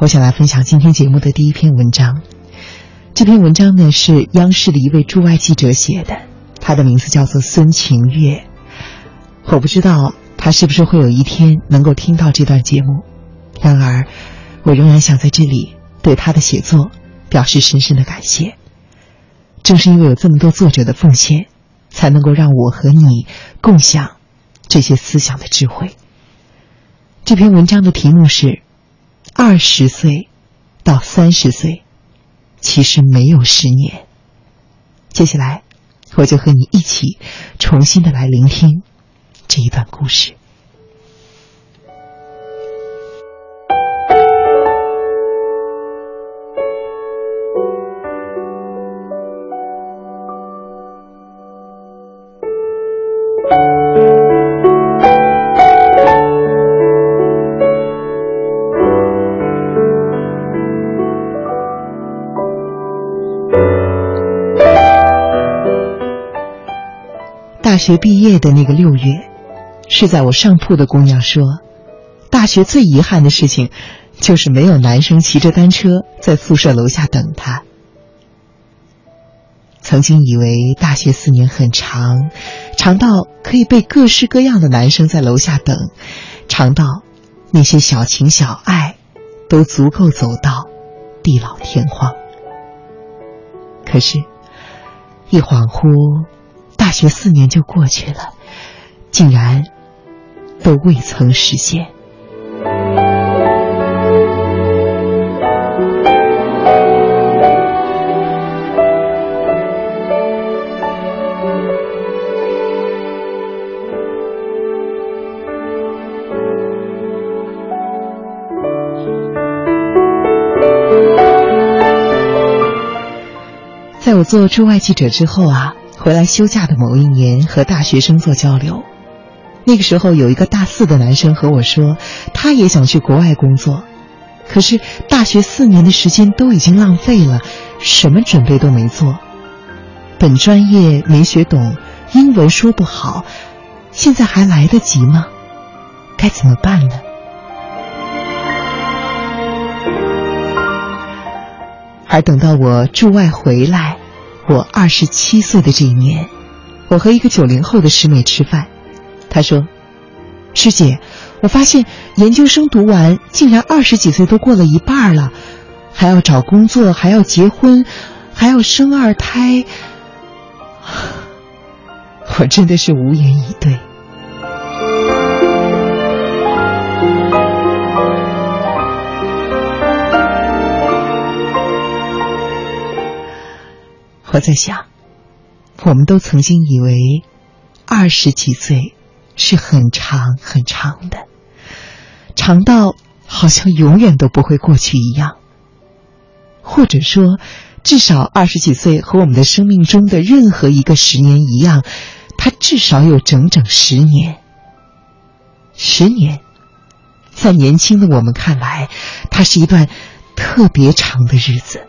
我想来分享今天节目的第一篇文章。这篇文章呢是央视的一位驻外记者写的，他的名字叫做孙晴月。我不知道他是不是会有一天能够听到这段节目，然而我仍然想在这里对他的写作表示深深的感谢。正是因为有这么多作者的奉献，才能够让我和你共享这些思想的智慧。这篇文章的题目是：二十岁到三十岁，其实没有十年。接下来，我就和你一起重新的来聆听这一段故事。大学毕业的那个六月，是在我上铺的姑娘说，大学最遗憾的事情，就是没有男生骑着单车在宿舍楼下等她。曾经以为大学四年很长，长到可以被各式各样的男生在楼下等，长到那些小情小爱都足够走到地老天荒。可是，一恍惚。大学四年就过去了，竟然都未曾实现。我做驻外记者之后啊。回来休假的某一年，和大学生做交流。那个时候，有一个大四的男生和我说，他也想去国外工作，可是大学四年的时间都已经浪费了，什么准备都没做，本专业没学懂，英文说不好，现在还来得及吗？该怎么办呢？而等到我驻外回来。我二十七岁的这一年，我和一个九零后的师妹吃饭，她说：“师姐，我发现研究生读完，竟然二十几岁都过了一半了，还要找工作，还要结婚，还要生二胎。”我真的是无言以对。我在想，我们都曾经以为二十几岁是很长很长的，长到好像永远都不会过去一样。或者说，至少二十几岁和我们的生命中的任何一个十年一样，它至少有整整十年。十年，在年轻的我们看来，它是一段特别长的日子。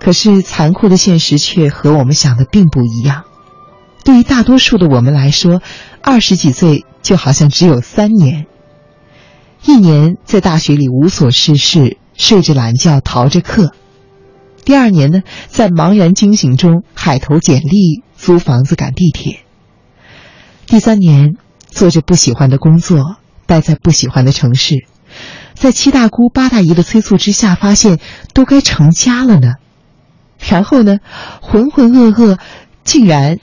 可是残酷的现实却和我们想的并不一样。对于大多数的我们来说，二十几岁就好像只有三年。一年在大学里无所事事，睡着懒觉，逃着课；第二年呢，在茫然惊醒中海投简历，租房子，赶地铁；第三年做着不喜欢的工作，待在不喜欢的城市，在七大姑八大姨的催促之下，发现都该成家了呢。然后呢，浑浑噩噩，竟然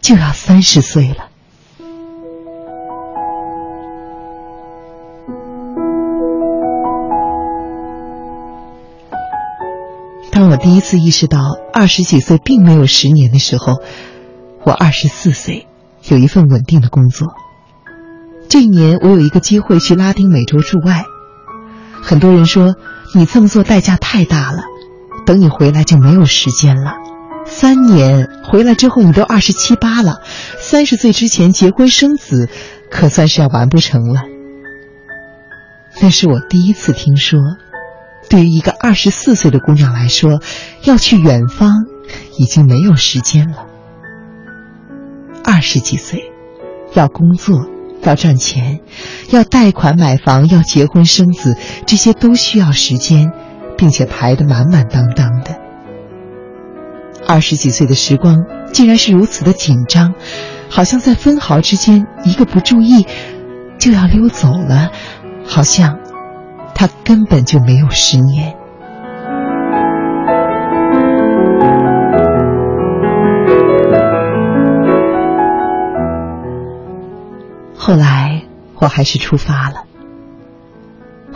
就要三十岁了。当我第一次意识到二十几岁并没有十年的时候，我二十四岁，有一份稳定的工作。这一年，我有一个机会去拉丁美洲驻外。很多人说，你这么做代价太大了。等你回来就没有时间了，三年回来之后你都二十七八了，三十岁之前结婚生子，可算是要完不成了。那是我第一次听说，对于一个二十四岁的姑娘来说，要去远方已经没有时间了。二十几岁，要工作，要赚钱，要贷款买房，要结婚生子，这些都需要时间，并且排得满满当当的。二十几岁的时光竟然是如此的紧张，好像在分毫之间一个不注意就要溜走了，好像他根本就没有十年。后来我还是出发了，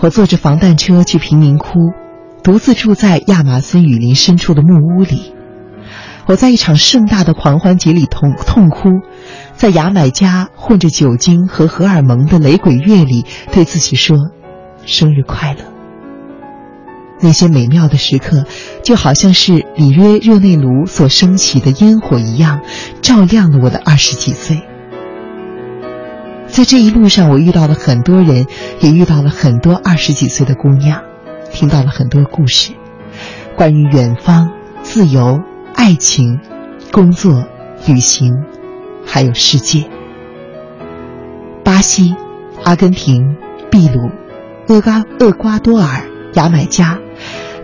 我坐着防弹车去贫民窟，独自住在亚马孙雨林深处的木屋里。我在一场盛大的狂欢节里痛痛哭，在牙买加混着酒精和荷尔蒙的雷鬼乐里，对自己说：“生日快乐。”那些美妙的时刻，就好像是里约热内卢所升起的烟火一样，照亮了我的二十几岁。在这一路上，我遇到了很多人，也遇到了很多二十几岁的姑娘，听到了很多故事，关于远方、自由、爱情、工作、旅行，还有世界。巴西、阿根廷、秘鲁、厄瓜厄瓜多尔、牙买加、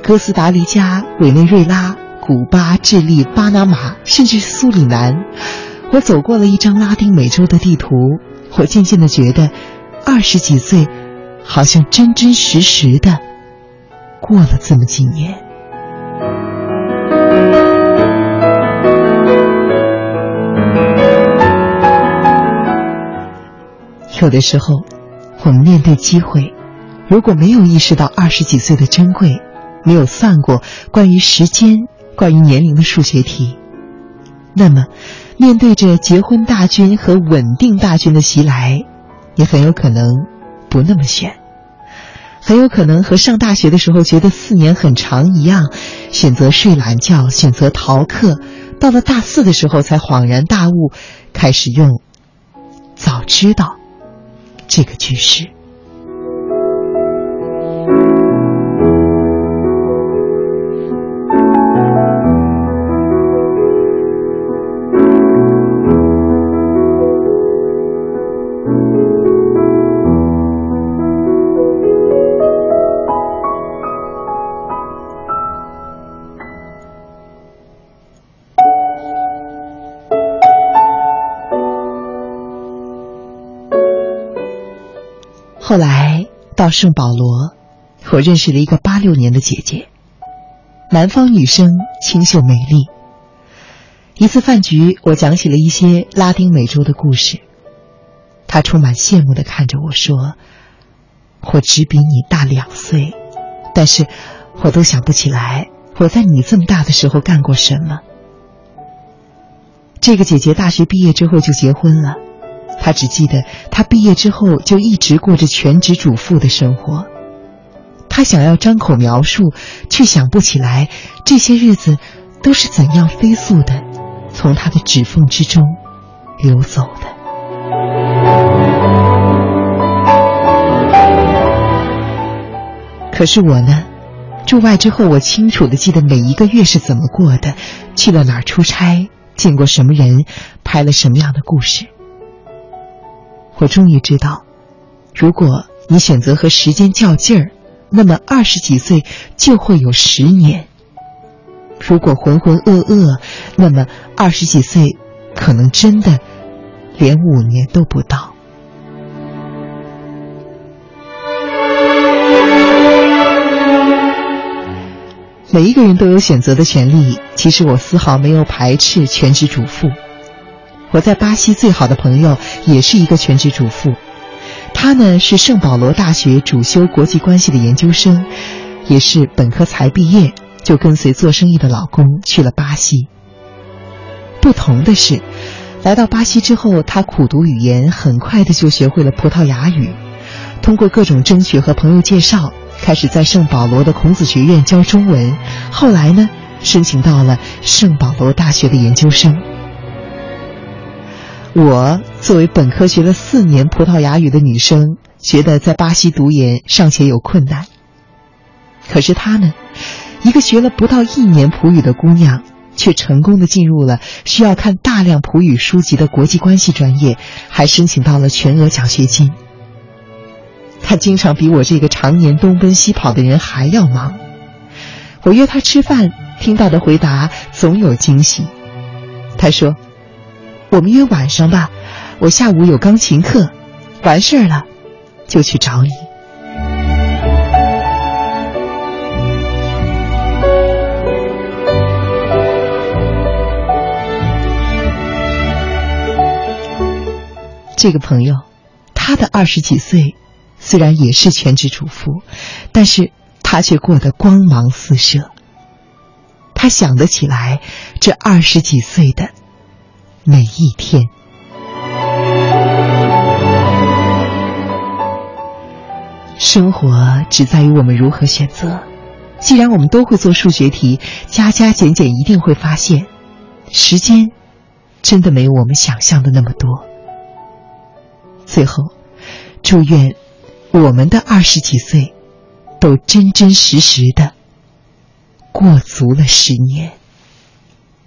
哥斯达黎加、委内瑞拉、古巴、智利、巴拿马，甚至苏里南，我走过了一张拉丁美洲的地图。我渐渐的觉得，二十几岁，好像真真实实的过了这么几年。有的时候，我们面对机会，如果没有意识到二十几岁的珍贵，没有算过关于时间、关于年龄的数学题，那么。面对着结婚大军和稳定大军的袭来，也很有可能不那么选，很有可能和上大学的时候觉得四年很长一样，选择睡懒觉，选择逃课，到了大四的时候才恍然大悟，开始用“早知道”这个句式。后来到圣保罗，我认识了一个八六年的姐姐，南方女生，清秀美丽。一次饭局，我讲起了一些拉丁美洲的故事，她充满羡慕的看着我说：“我只比你大两岁，但是我都想不起来我在你这么大的时候干过什么。”这个姐姐大学毕业之后就结婚了。他只记得，他毕业之后就一直过着全职主妇的生活。他想要张口描述，却想不起来这些日子都是怎样飞速的从他的指缝之中流走的。可是我呢，驻外之后，我清楚的记得每一个月是怎么过的，去了哪儿出差，见过什么人，拍了什么样的故事。我终于知道，如果你选择和时间较劲儿，那么二十几岁就会有十年；如果浑浑噩噩，那么二十几岁可能真的连五年都不到。每一个人都有选择的权利，其实我丝毫没有排斥全职主妇。我在巴西最好的朋友也是一个全职主妇，她呢是圣保罗大学主修国际关系的研究生，也是本科才毕业就跟随做生意的老公去了巴西。不同的是，来到巴西之后，她苦读语言，很快的就学会了葡萄牙语，通过各种争取和朋友介绍，开始在圣保罗的孔子学院教中文，后来呢申请到了圣保罗大学的研究生。我作为本科学了四年葡萄牙语的女生，觉得在巴西读研尚且有困难。可是她呢，一个学了不到一年葡语的姑娘，却成功的进入了需要看大量葡语书籍的国际关系专业，还申请到了全额奖学金。他经常比我这个常年东奔西跑的人还要忙。我约他吃饭，听到的回答总有惊喜。他说：“我们约晚上吧，我下午有钢琴课，完事儿了就去找你。”这个朋友，他的二十几岁，虽然也是全职主妇，但是他却过得光芒四射。他想得起来这二十几岁的每一天。生活只在于我们如何选择。既然我们都会做数学题，加加减减一定会发现，时间真的没有我们想象的那么多。最后，祝愿我们的二十几岁都真真实实的过足了十年。